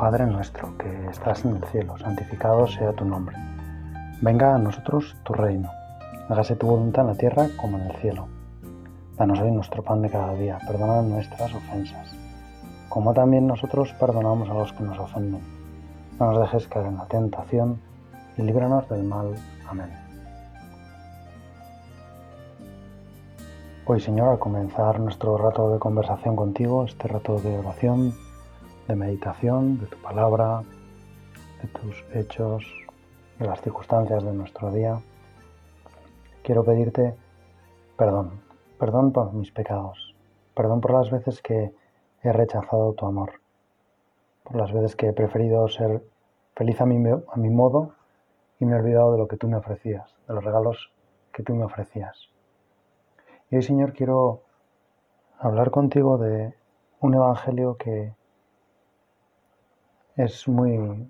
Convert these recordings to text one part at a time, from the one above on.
Padre nuestro que estás en el cielo, santificado sea tu nombre. Venga a nosotros tu reino. Hágase tu voluntad en la tierra como en el cielo. Danos hoy nuestro pan de cada día. Perdona nuestras ofensas, como también nosotros perdonamos a los que nos ofenden. No nos dejes caer en la tentación y líbranos del mal. Amén. Hoy, Señor, al comenzar nuestro rato de conversación contigo, este rato de oración, de meditación, de tu palabra, de tus hechos, de las circunstancias de nuestro día, quiero pedirte perdón, perdón por mis pecados, perdón por las veces que he rechazado tu amor, por las veces que he preferido ser feliz a mi, a mi modo y me he olvidado de lo que tú me ofrecías, de los regalos que tú me ofrecías. Y hoy, Señor, quiero hablar contigo de un evangelio que es muy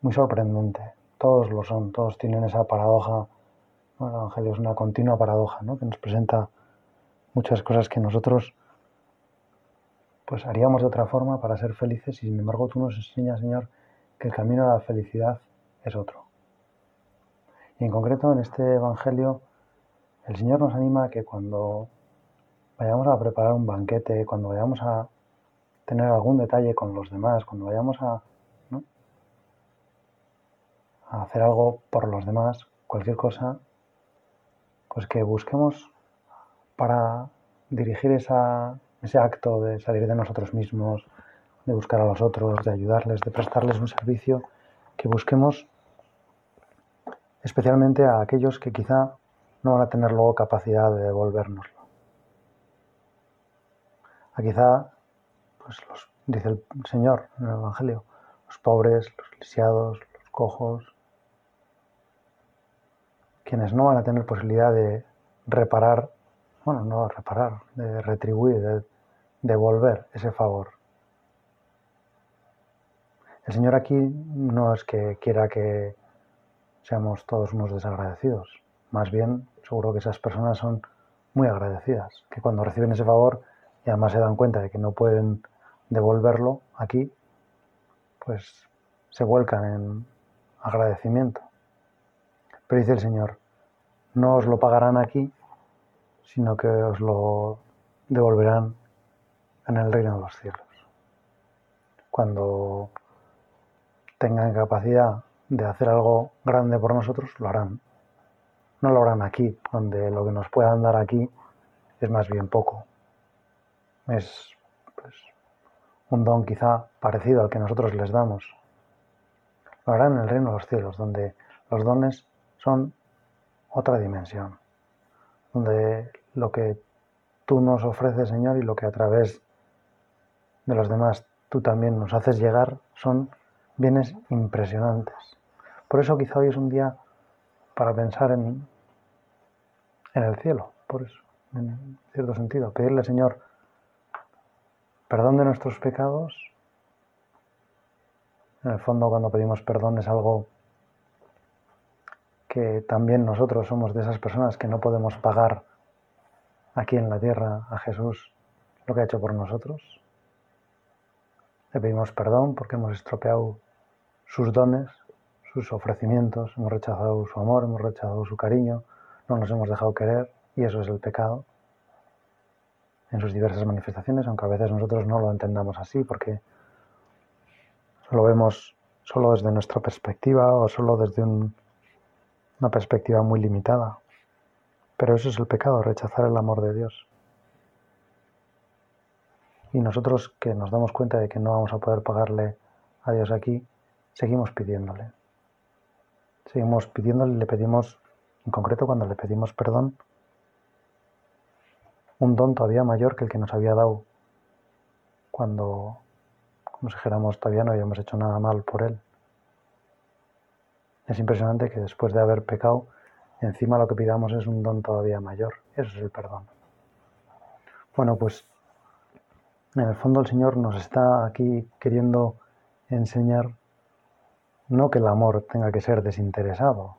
muy sorprendente. Todos lo son, todos tienen esa paradoja. El Evangelio es una continua paradoja, ¿no? que nos presenta muchas cosas que nosotros pues haríamos de otra forma para ser felices y sin embargo tú nos enseñas, Señor, que el camino a la felicidad es otro. Y en concreto en este Evangelio el Señor nos anima a que cuando vayamos a preparar un banquete, cuando vayamos a tener algún detalle con los demás, cuando vayamos a, hacer algo por los demás, cualquier cosa, pues que busquemos para dirigir esa, ese acto de salir de nosotros mismos, de buscar a los otros, de ayudarles, de prestarles un servicio, que busquemos especialmente a aquellos que quizá no van a tener luego capacidad de devolvernoslo. A quizá, pues los, dice el Señor en el Evangelio, los pobres, los lisiados, los cojos, quienes no van a tener posibilidad de reparar, bueno, no reparar, de retribuir, de devolver ese favor. El Señor aquí no es que quiera que seamos todos unos desagradecidos. Más bien, seguro que esas personas son muy agradecidas, que cuando reciben ese favor y además se dan cuenta de que no pueden devolverlo aquí, pues se vuelcan en agradecimiento. Pero dice el Señor, no os lo pagarán aquí, sino que os lo devolverán en el reino de los cielos. Cuando tengan capacidad de hacer algo grande por nosotros, lo harán. No lo harán aquí, donde lo que nos puedan dar aquí es más bien poco. Es pues, un don quizá parecido al que nosotros les damos. Lo harán en el reino de los cielos, donde los dones son otra dimensión, donde lo que tú nos ofreces, Señor, y lo que a través de los demás tú también nos haces llegar son bienes impresionantes. Por eso quizá hoy es un día para pensar en, en el cielo, por eso, en cierto sentido. Pedirle, Señor, perdón de nuestros pecados. En el fondo, cuando pedimos perdón es algo que también nosotros somos de esas personas que no podemos pagar aquí en la tierra a Jesús lo que ha hecho por nosotros. Le pedimos perdón porque hemos estropeado sus dones, sus ofrecimientos, hemos rechazado su amor, hemos rechazado su cariño, no nos hemos dejado querer y eso es el pecado en sus diversas manifestaciones, aunque a veces nosotros no lo entendamos así porque lo vemos solo desde nuestra perspectiva o solo desde una perspectiva muy limitada. Pero eso es el pecado, rechazar el amor de Dios. Y nosotros que nos damos cuenta de que no vamos a poder pagarle a Dios aquí, seguimos pidiéndole. Seguimos pidiéndole le pedimos, en concreto cuando le pedimos perdón, un don todavía mayor que el que nos había dado cuando, como si dijéramos, todavía no habíamos hecho nada mal por él. Es impresionante que después de haber pecado, encima lo que pidamos es un don todavía mayor. Eso es el perdón. Bueno, pues en el fondo el Señor nos está aquí queriendo enseñar no que el amor tenga que ser desinteresado,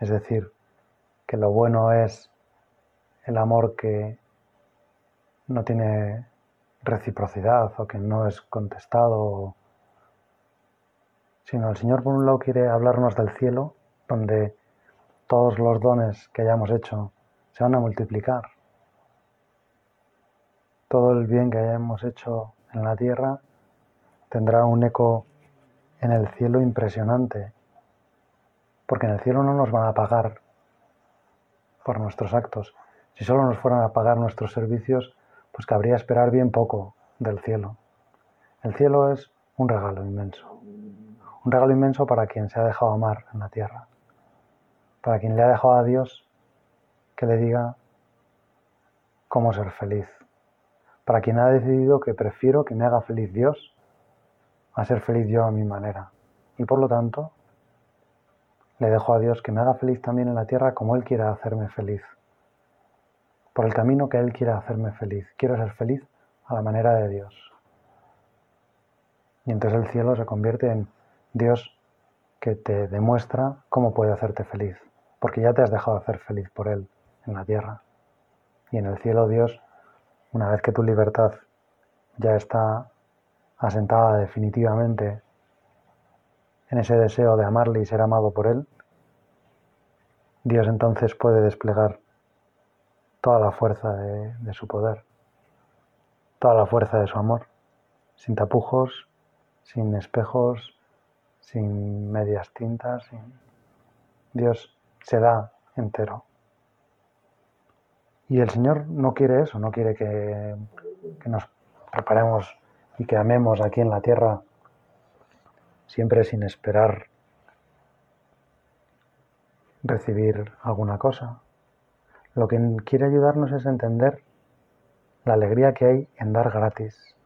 es decir, que lo bueno es el amor que no tiene reciprocidad o que no es contestado, sino el Señor por un lado quiere hablarnos del cielo, donde todos los dones que hayamos hecho se van a multiplicar. Todo el bien que hayamos hecho en la tierra tendrá un eco en el cielo impresionante, porque en el cielo no nos van a pagar por nuestros actos. Si solo nos fueran a pagar nuestros servicios, pues cabría esperar bien poco del cielo. El cielo es un regalo inmenso, un regalo inmenso para quien se ha dejado amar en la tierra, para quien le ha dejado a Dios que le diga cómo ser feliz, para quien ha decidido que prefiero que me haga feliz Dios a ser feliz yo a mi manera. Y por lo tanto, le dejo a Dios que me haga feliz también en la tierra como Él quiera hacerme feliz. Por el camino que Él quiera hacerme feliz. Quiero ser feliz a la manera de Dios. Y entonces el cielo se convierte en Dios que te demuestra cómo puede hacerte feliz. Porque ya te has dejado hacer feliz por Él en la tierra. Y en el cielo Dios, una vez que tu libertad ya está asentada definitivamente en ese deseo de amarle y ser amado por Él, Dios entonces puede desplegar toda la fuerza de, su poder, toda la fuerza de su amor, sin tapujos, sin espejos, sin medias tintas. Dios se da entero. Y el Señor no quiere eso, no quiere que, nos preparemos y que amemos aquí en la tierra siempre sin esperar recibir alguna cosa. Lo que quiere ayudarnos es entender la alegría que hay en dar gratis,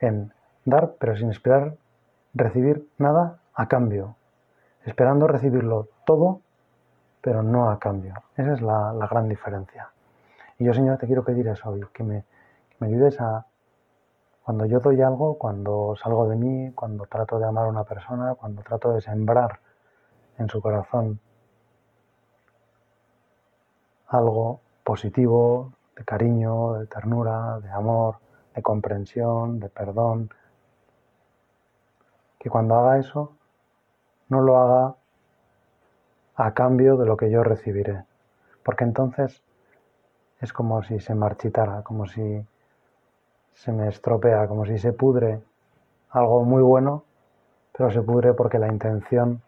en dar pero sin esperar recibir nada a cambio, esperando recibirlo todo pero no a cambio. Esa es la, gran diferencia. Y yo, Señor, te quiero pedir eso hoy, que me, que me ayudes a, cuando yo doy algo, cuando salgo de mí, cuando trato de amar a una persona, cuando trato de sembrar en su corazón algo positivo, de cariño, de ternura, de amor, de comprensión, de perdón, que cuando haga eso no lo haga a cambio de lo que yo recibiré, porque entonces es como si se marchitara, como si se me estropea, como si se pudre algo muy bueno, pero se pudre porque la intención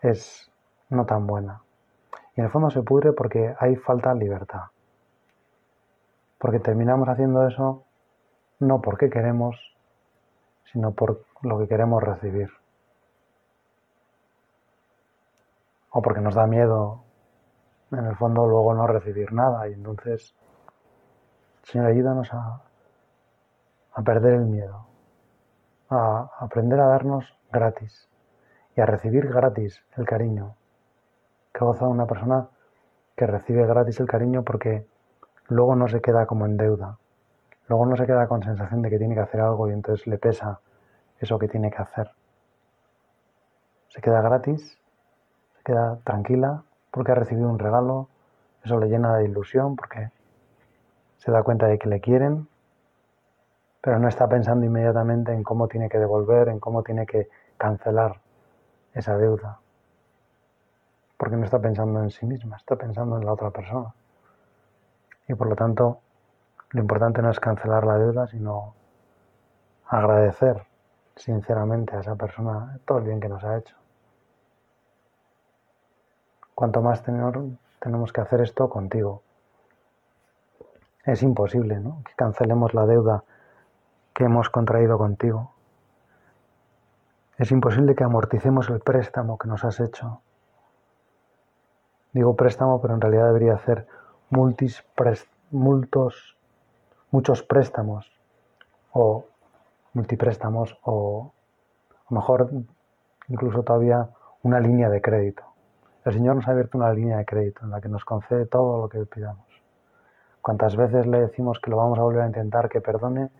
es no tan buena. Y en el fondo se pudre porque hay falta de libertad. Porque terminamos haciendo eso no porque queremos, sino por lo que queremos recibir. O porque nos da miedo, en el fondo, luego no recibir nada y entonces Señor, ayúdanos a, a perder el miedo, a aprender a darnos gratis y a recibir gratis el cariño que goza una persona que recibe gratis el cariño porque luego no se queda como en deuda, luego no se queda con sensación de que tiene que hacer algo y entonces le pesa eso que tiene que hacer. Se queda gratis, se queda tranquila porque ha recibido un regalo, eso le llena de ilusión porque se da cuenta de que le quieren, pero no está pensando inmediatamente en cómo tiene que devolver, en cómo tiene que cancelar esa deuda. Porque no está pensando en sí misma, está pensando en la otra persona. Y por lo tanto, lo importante no es cancelar la deuda, sino agradecer sinceramente a esa persona todo el bien que nos ha hecho. Cuanto más tenemos que hacer esto contigo, es imposible ¿no? que cancelemos la deuda que hemos contraído contigo. Es imposible que amorticemos el préstamo que nos has hecho. Digo préstamo, pero en realidad debería hacer multis multos, muchos préstamos o multipréstamos o mejor incluso todavía una línea de crédito. El Señor nos ha abierto una línea de crédito en la que nos concede todo lo que pidamos. Cuantas veces le decimos que lo vamos a volver a intentar, que perdone,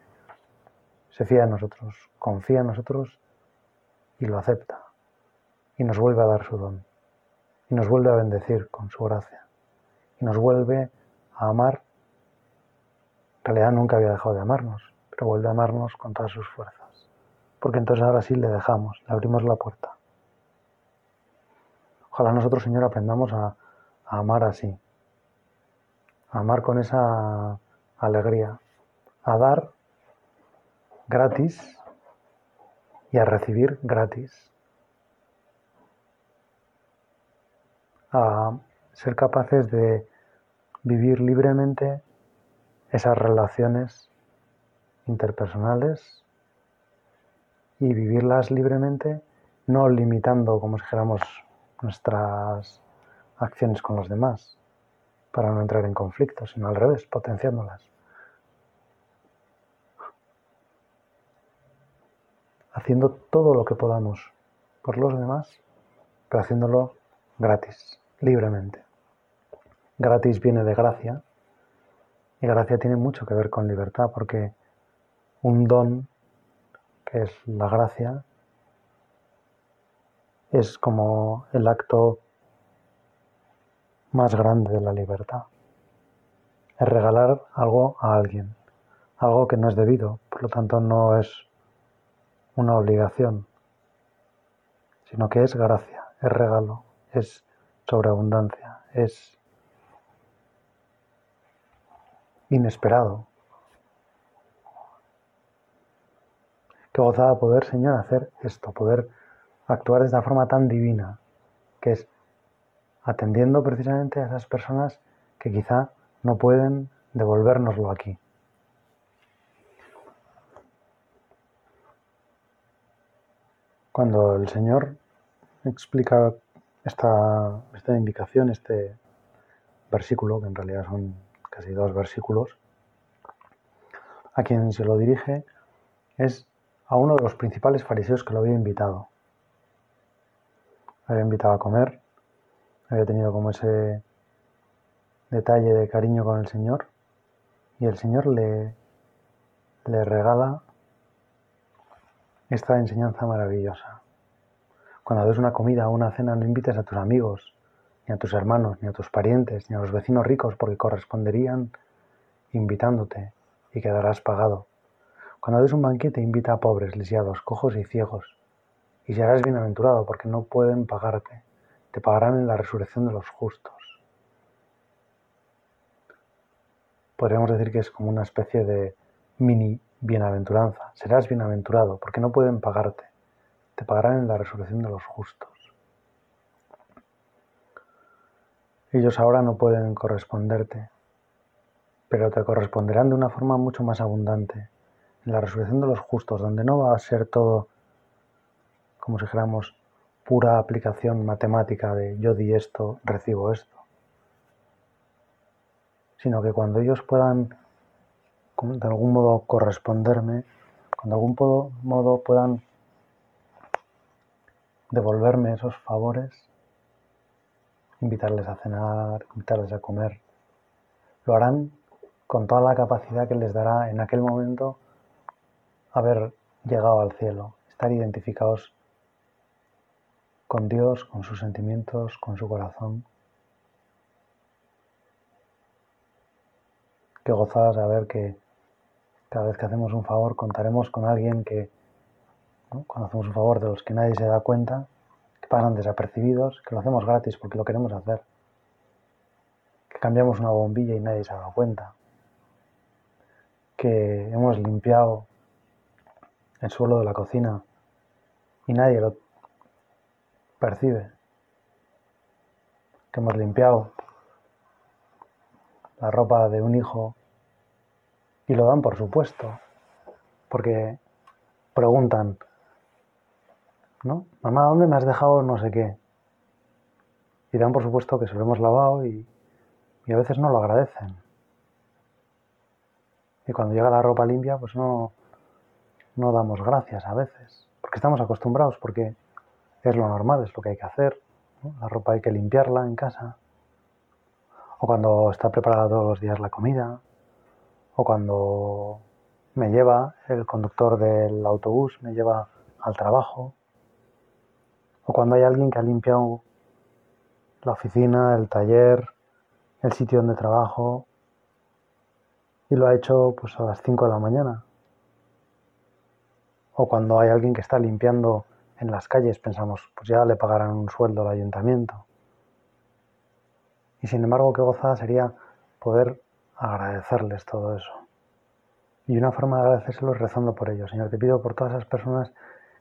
se fía en nosotros, confía en nosotros y lo acepta. Y nos vuelve a dar su don. Y nos vuelve a bendecir con su gracia. Y nos vuelve a amar realidad nunca había dejado de amarnos, pero vuelve a amarnos con todas sus fuerzas. Porque entonces ahora sí le dejamos, le abrimos la puerta. Ojalá nosotros, Señor, aprendamos a, a amar así, a amar con esa alegría, a dar gratis y a recibir gratis. A ser capaces de vivir libremente esas relaciones interpersonales y vivirlas libremente, no limitando, como dijéramos, nuestras acciones con los demás para no entrar en conflicto, sino al revés, potenciándolas. Haciendo todo lo que podamos por los demás, pero haciéndolo gratis, libremente. Gratis viene de gracia y gracia tiene mucho que ver con libertad porque un don, que es la gracia, es como el acto más grande de la libertad. Es regalar algo a alguien, algo que no es debido, por lo tanto no es una obligación, sino que es gracia, es regalo, es sobreabundancia, es inesperado. Qué gozada poder, Señor, hacer esto, poder actuar de esta forma tan divina, que es atendiendo precisamente a esas personas que quizá no pueden devolvérnoslo aquí. Cuando el Señor explica esta, esta indicación, este versículo, que en realidad son casi dos versículos, a quien se lo dirige es a uno de los principales fariseos que lo había invitado. había invitado a comer, había tenido como ese detalle de cariño con el Señor y el Señor le, le regala esta enseñanza maravillosa. Cuando des una comida o una cena no invites a tus amigos, ni a tus hermanos, ni a tus parientes, ni a los vecinos ricos, porque corresponderían invitándote y quedarás pagado. Cuando des un banquete, invita a pobres, lisiados, cojos y ciegos, y serás bienaventurado, porque no pueden pagarte, te pagarán en la resurrección de los justos. Podríamos decir que es como una especie de mini bienaventuranza. Serás bienaventurado, porque no pueden pagarte, te pagarán en la resurrección de los justos. Ellos ahora no pueden corresponderte, pero te corresponderán de una forma mucho más abundante, en la resurrección de los justos, donde no va a ser todo, como si dijéramos, pura aplicación matemática de yo di esto, recibo esto, sino que cuando ellos puedan de algún modo corresponderme, cuando de algún modo puedan devolverme esos favores, invitarles a cenar, invitarles a comer. Lo harán con toda la capacidad que les dará en aquel momento haber llegado al cielo, estar identificados con Dios, con sus sentimientos, con su corazón. Qué gozada saber que cada vez que hacemos un favor contaremos con alguien que, cuando hacemos un favor de los que nadie se da cuenta, pasan desapercibidos, que lo hacemos gratis porque lo queremos hacer, que cambiamos una bombilla y nadie se ha dado cuenta, que hemos limpiado el suelo de la cocina y nadie lo percibe, que hemos limpiado la ropa de un hijo y lo dan por supuesto, porque preguntan, ¿no? Mamá, ¿dónde me has dejado no sé qué? Y dan por supuesto que se lo hemos lavado y, a veces no lo agradecen. Y cuando llega la ropa limpia, pues no, no damos gracias a veces, porque estamos acostumbrados, porque es lo normal, es lo que hay que hacer. La ropa hay que limpiarla en casa. O cuando está preparada todos los días la comida. O cuando me lleva el conductor del autobús, me lleva al trabajo o cuando hay alguien que ha limpiado la oficina, el taller, el sitio donde trabajo, y lo ha hecho pues a las 5 de la mañana. O cuando hay alguien que está limpiando en las calles, pensamos, pues ya le pagarán un sueldo al ayuntamiento. Y sin embargo, qué gozada sería poder agradecerles todo eso. Y una forma de agradecérselo es rezando por ellos. Señor, te pido por todas esas personas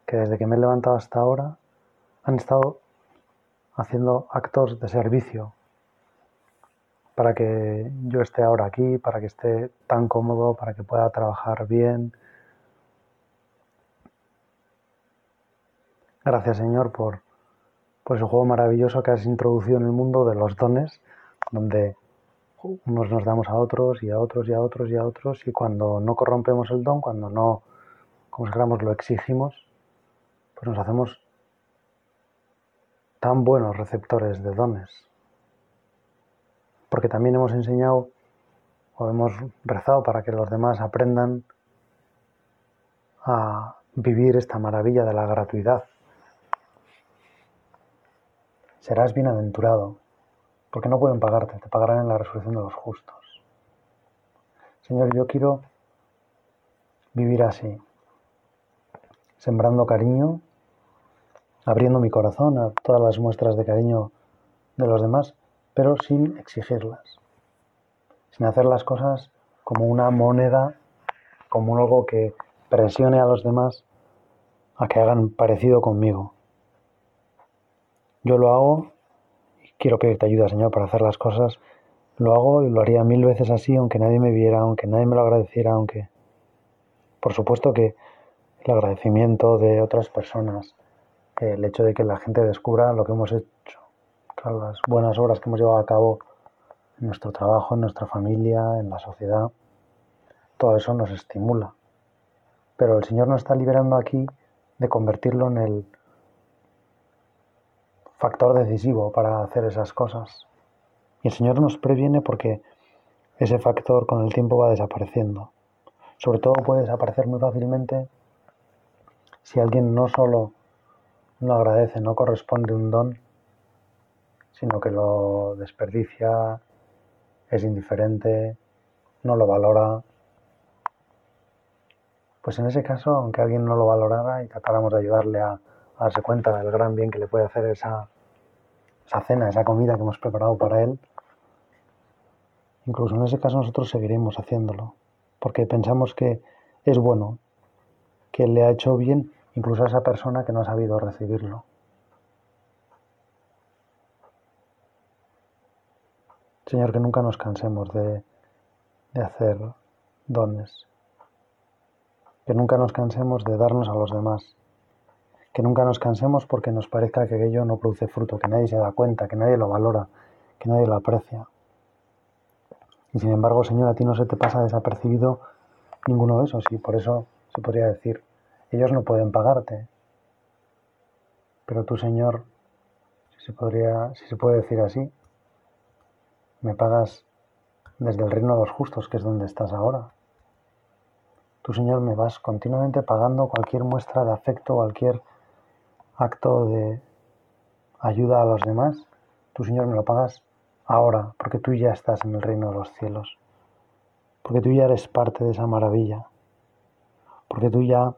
que desde que me he levantado hasta ahora han estado haciendo actos de servicio para que yo esté ahora aquí, para que esté tan cómodo, para que pueda trabajar bien. Gracias Señor por, por ese juego maravilloso que has introducido en el mundo de los dones, donde unos nos damos a otros y a otros y a otros y a otros y cuando no corrompemos el don, cuando no, como lo exigimos, pues nos hacemos tan buenos receptores de dones porque también hemos enseñado o hemos rezado para que los demás aprendan a vivir esta maravilla de la gratuidad. Serás bienaventurado, porque no pueden pagarte, te pagarán en la resurrección de los justos. Señor, yo quiero vivir así, sembrando cariño, abriendo mi corazón a todas las muestras de cariño de los demás pero sin exigirlas, sin hacer las cosas como una moneda, como algo que presione a los demás a que hagan parecido conmigo. Yo lo hago y quiero pedirte ayuda, Señor, para hacer las cosas. Lo hago y lo haría mil veces así, aunque nadie me viera, aunque nadie me lo agradeciera, aunque... Por supuesto que el agradecimiento de otras personas, el hecho de que la gente descubra lo que hemos hecho, las buenas obras que hemos llevado a cabo en nuestro trabajo, en nuestra familia, en la sociedad. Todo eso nos estimula. Pero el Señor nos está liberando aquí de convertirlo en el factor decisivo para hacer esas cosas. Y el Señor nos previene porque ese factor con el tiempo va desapareciendo. Sobre todo puede desaparecer muy fácilmente si alguien no solo no agradece, no corresponde un don, sino que lo desperdicia, es indiferente, no lo valora. Pues en ese caso, aunque alguien no lo valorara y tratáramos de ayudarle a, darse cuenta del gran bien que le puede hacer esa, esa cena, esa comida que hemos preparado para él, incluso en ese caso nosotros seguiremos haciéndolo, porque pensamos que es bueno, que le ha hecho bien incluso a esa persona que no ha sabido recibirlo. Señor, que nunca nos cansemos de, hacer dones, que nunca nos cansemos de darnos a los demás, que nunca nos cansemos porque nos parezca que aquello no produce fruto, que nadie se da cuenta, que nadie lo valora, que nadie lo aprecia. Y sin embargo, Señor, a ti no se te pasa desapercibido ninguno de esos y por eso se podría decir, ellos no pueden pagarte. Pero tú, Señor, si se, podría, si se puede decir así, me pagas desde el reino de los justos, que es donde estás ahora. Tú, Señor, me vas continuamente pagando cualquier muestra de afecto, cualquier acto de ayuda a los demás. Tú, Señor, me lo pagas ahora, porque tú ya estás en el reino de los cielos. Porque tú ya eres parte de esa maravilla. Porque tú ya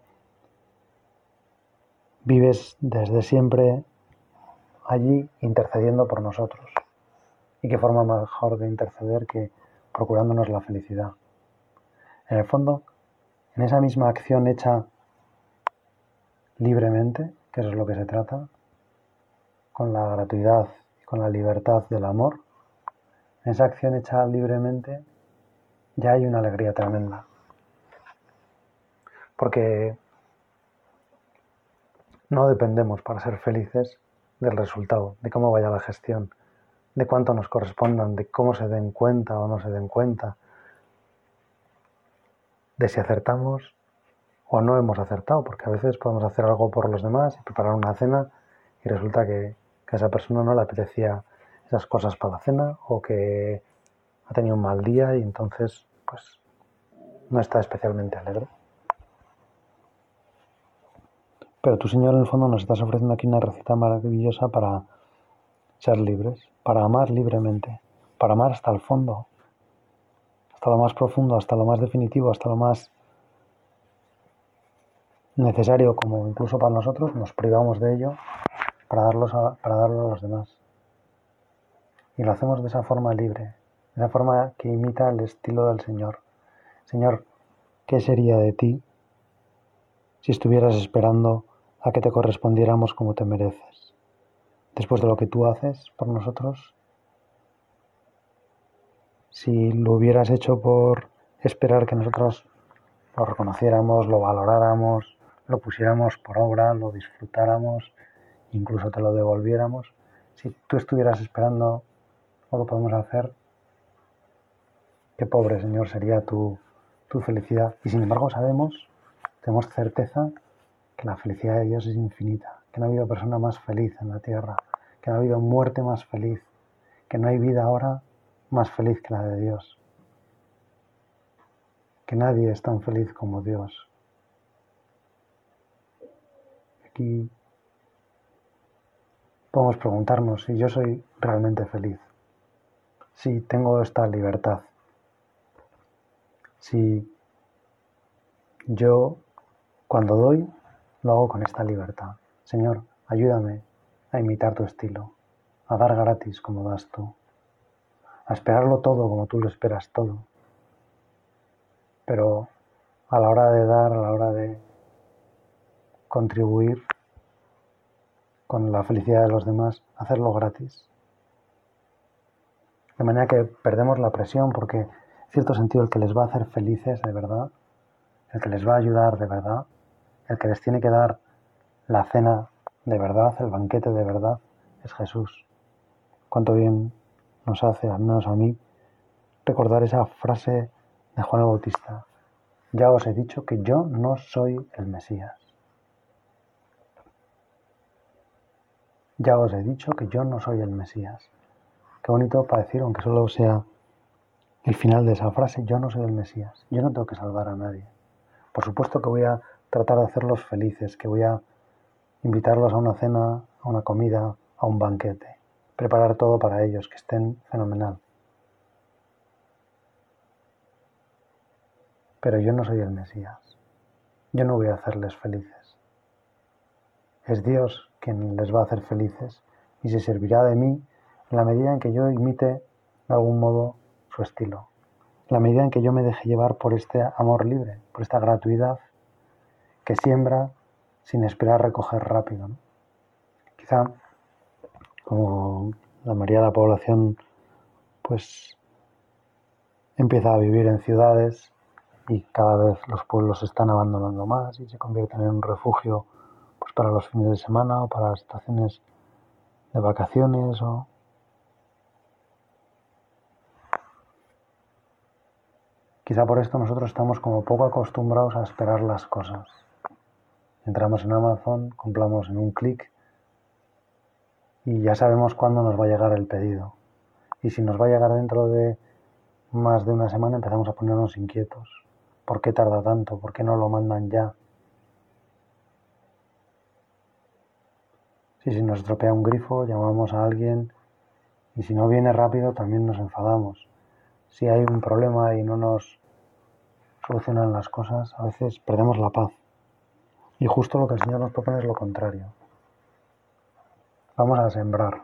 vives desde siempre allí intercediendo por nosotros. Y qué forma mejor de interceder que procurándonos la felicidad. En el fondo, en esa misma acción hecha libremente, que eso es lo que se trata, con la gratuidad y con la libertad del amor, en esa acción hecha libremente ya hay una alegría tremenda. Porque no dependemos para ser felices del resultado, de cómo vaya la gestión, de cuánto nos correspondan, de cómo se den cuenta o no se den cuenta, de si acertamos o no hemos acertado, porque a veces podemos hacer algo por los demás y preparar una cena y resulta que, a esa persona no le apetecía esas cosas para la cena o que ha tenido un mal día y entonces pues no está especialmente alegre. Pero tu Señor en el fondo nos estás ofreciendo aquí una receta maravillosa para ser libres, para amar libremente, para amar hasta el fondo, hasta lo más profundo, hasta lo más definitivo, hasta lo más necesario como incluso para nosotros, nos privamos de ello para, para darlo a los demás. Y lo hacemos de esa forma libre, de esa forma que imita el estilo del Señor. Señor, ¿qué sería de ti si estuvieras esperando a que te correspondiéramos como te mereces? Después de lo que tú haces por nosotros, si lo hubieras hecho por esperar que nosotros lo reconociéramos, lo valoráramos, lo pusiéramos por obra, lo disfrutáramos, incluso te lo devolviéramos, si tú estuvieras esperando lo que podemos hacer, qué pobre Señor sería tu, tu felicidad. Y sin embargo sabemos, tenemos certeza que la felicidad de Dios es infinita, que no ha habido persona más feliz en la tierra, que no ha habido muerte más feliz, que no hay vida ahora más feliz que la de Dios, que nadie es tan feliz como Dios. Aquí podemos preguntarnos si yo soy realmente feliz, si tengo esta libertad, si yo cuando doy lo hago con esta libertad. Señor, ayúdame a imitar tu estilo, a dar gratis como das tú, a esperarlo todo como tú lo esperas todo. Pero a la hora de dar, a la hora de contribuir con la felicidad de los demás, hacerlo gratis. De manera que perdemos la presión porque, en cierto sentido, el que les va a hacer felices de verdad, el que les va a ayudar de verdad, el que les tiene que dar la cena de verdad, el banquete de verdad, es Jesús. Cuánto bien nos hace, al menos a mí, recordar esa frase de Juan el Bautista. Ya os he dicho que yo no soy el Mesías. Ya os he dicho que yo no soy el Mesías. Qué bonito para decir, aunque solo sea el final de esa frase, yo no soy el Mesías. Yo no tengo que salvar a nadie. Por supuesto que voy a tratar de hacerlos felices, que voy a invitarlos a una cena, a una comida, a un banquete. Preparar todo para ellos, que estén fenomenal. Pero yo no soy el Mesías. Yo no voy a hacerles felices. Es Dios quien les va a hacer felices y se servirá de mí en la medida en que yo imite de algún modo su estilo, en la medida en que yo me deje llevar por este amor libre, por esta gratuidad que siembra sin esperar recoger rápido. Quizá como la mayoría de la población pues empieza a vivir en ciudades y cada vez los pueblos se están abandonando más y se convierten en un refugio pues para los fines de semana o para las estaciones de vacaciones o Quizá por esto nosotros estamos como poco acostumbrados a esperar las cosas. Entramos en Amazon, compramos en un clic y ya sabemos cuándo nos va a llegar el pedido. Y si nos va a llegar dentro de más de una semana empezamos a ponernos inquietos. ¿Por qué tarda tanto? ¿Por qué no lo mandan ya? Si se nos estropea un grifo, llamamos a alguien y si no viene rápido también nos enfadamos. Si hay un problema y no nos solucionan las cosas, a veces perdemos la paz. Y justo lo que el Señor nos propone es lo contrario. Vamos a sembrar.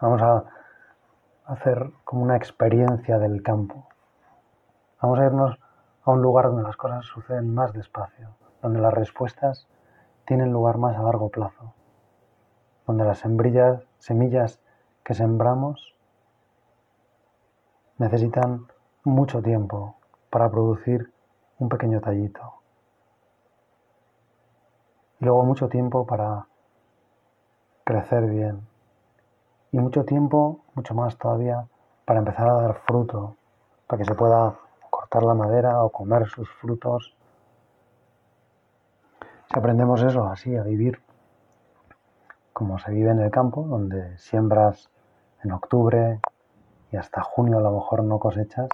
Vamos a hacer como una experiencia del campo. Vamos a irnos a un lugar donde las cosas suceden más despacio, donde las respuestas tienen lugar más a largo plazo donde las semillas que sembramos necesitan mucho tiempo para producir un pequeño tallito. Y luego mucho tiempo para crecer bien. Y mucho tiempo, mucho más todavía, para empezar a dar fruto, para que se pueda cortar la madera o comer sus frutos. Si aprendemos eso así, a vivir como se vive en el campo, donde siembras en octubre y hasta junio a lo mejor no cosechas,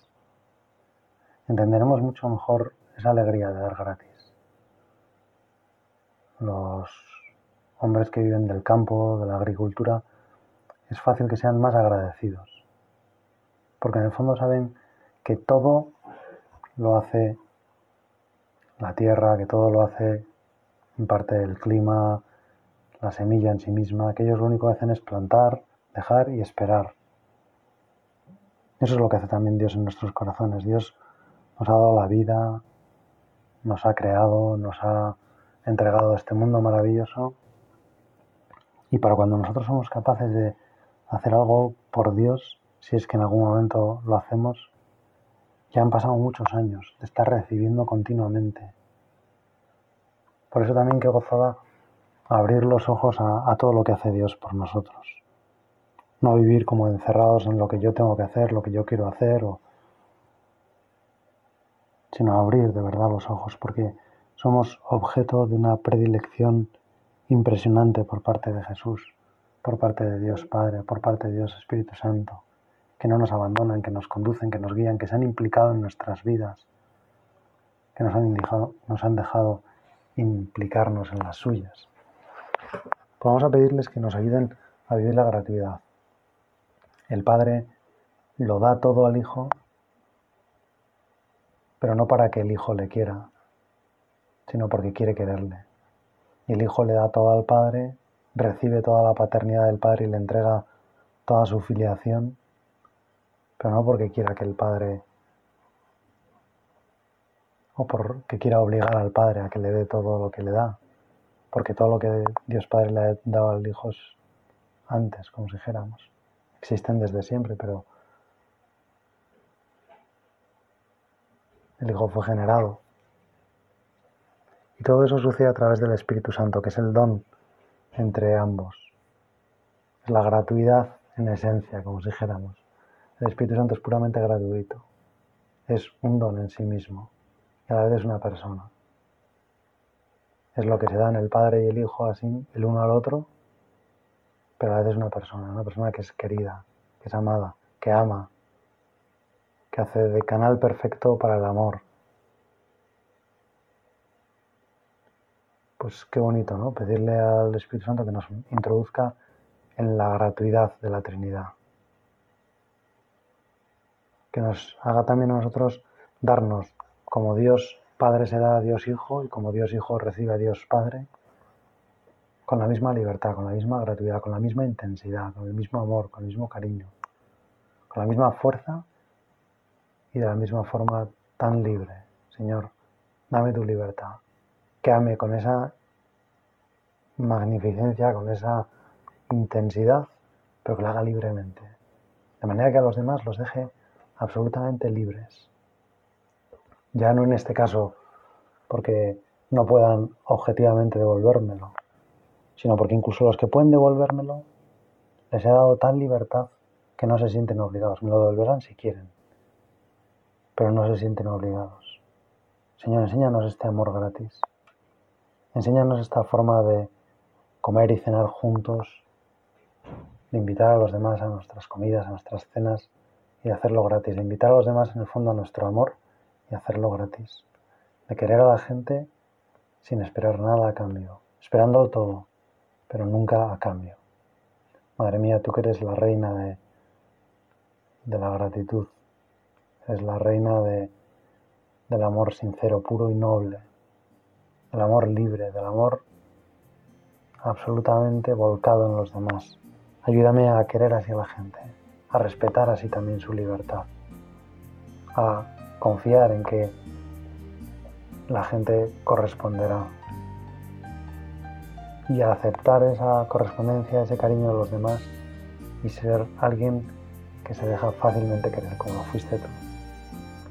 entenderemos mucho mejor esa alegría de dar gratis. Los hombres que viven del campo, de la agricultura, es fácil que sean más agradecidos, porque en el fondo saben que todo lo hace la tierra, que todo lo hace en parte el clima, la semilla en sí misma, que ellos lo único que hacen es plantar, dejar y esperar. Eso es lo que hace también Dios en nuestros corazones. Dios nos ha dado la vida, nos ha creado, nos ha entregado este mundo maravilloso. Y para cuando nosotros somos capaces de hacer algo por Dios, si es que en algún momento lo hacemos, ya han pasado muchos años de estar recibiendo continuamente. Por eso también que gozada abrir los ojos a, todo lo que hace Dios por nosotros. No vivir como encerrados en lo que yo tengo que hacer, lo que yo quiero hacer, sino abrir de verdad los ojos, porque somos objeto de una predilección impresionante por parte de Jesús, por parte de Dios Padre, por parte de Dios Espíritu Santo, que no nos abandonan, que nos conducen, que nos guían, que se han implicado en nuestras vidas, que nos han dejado, implicarnos en las suyas. Vamos a pedirles que nos ayuden a vivir la gratuidad. El Padre lo da todo al Hijo, pero no para que el Hijo le quiera, sino porque quiere quererle. Y el Hijo le da todo al Padre, recibe toda la paternidad del Padre y le entrega toda su filiación, pero no porque quiera que el Padre o porque quiera obligar al Padre a que le dé todo lo que le da, porque todo lo que Dios Padre le ha dado al Hijo antes, como si dijéramos. Existen desde siempre, pero el Hijo fue generado. Y todo eso sucede a través del Espíritu Santo, que es el don entre ambos. Es la gratuidad en esencia, como si dijéramos. El Espíritu Santo es puramente gratuito. Es un don en sí mismo. Y a la vez es una persona es lo que se da en el Padre y el Hijo así, el uno al otro, pero a la vez es una persona, una persona que es querida, que es amada, que ama, que hace de canal perfecto para el amor. Pues qué bonito, ¿no? Pedirle al Espíritu Santo que nos introduzca en la gratuidad de la Trinidad. Que nos haga también a nosotros darnos como Dios Padre se da a Dios Hijo y como Dios Hijo recibe a Dios Padre, con la misma libertad, con la misma gratuidad, con la misma intensidad, con el mismo amor, con el mismo cariño, con la misma fuerza y de la misma forma tan libre. Señor, dame tu libertad, que ame con esa magnificencia, con esa intensidad, pero que la haga libremente, de manera que a los demás los deje absolutamente libres ya no en este caso porque no puedan objetivamente devolvérmelo, sino porque incluso los que pueden devolvérmelo les he dado tal libertad que no se sienten obligados. Me lo devolverán si quieren, pero no se sienten obligados. Señor, enséñanos este amor gratis. Enséñanos esta forma de comer y cenar juntos, de invitar a los demás a nuestras comidas, a nuestras cenas y de hacerlo gratis, de invitar a los demás en el fondo a nuestro amor y hacerlo gratis, de querer a la gente sin esperar nada a cambio, esperando todo, pero nunca a cambio. Madre mía, tú que eres la reina de, la gratitud, eres la reina de, del amor sincero, puro y noble, del amor libre, del amor absolutamente volcado en los demás. Ayúdame a querer así a la gente, a respetar así también su libertad, a confiar en que la gente corresponderá y aceptar esa correspondencia, ese cariño de los demás y ser alguien que se deja fácilmente querer como lo fuiste tú.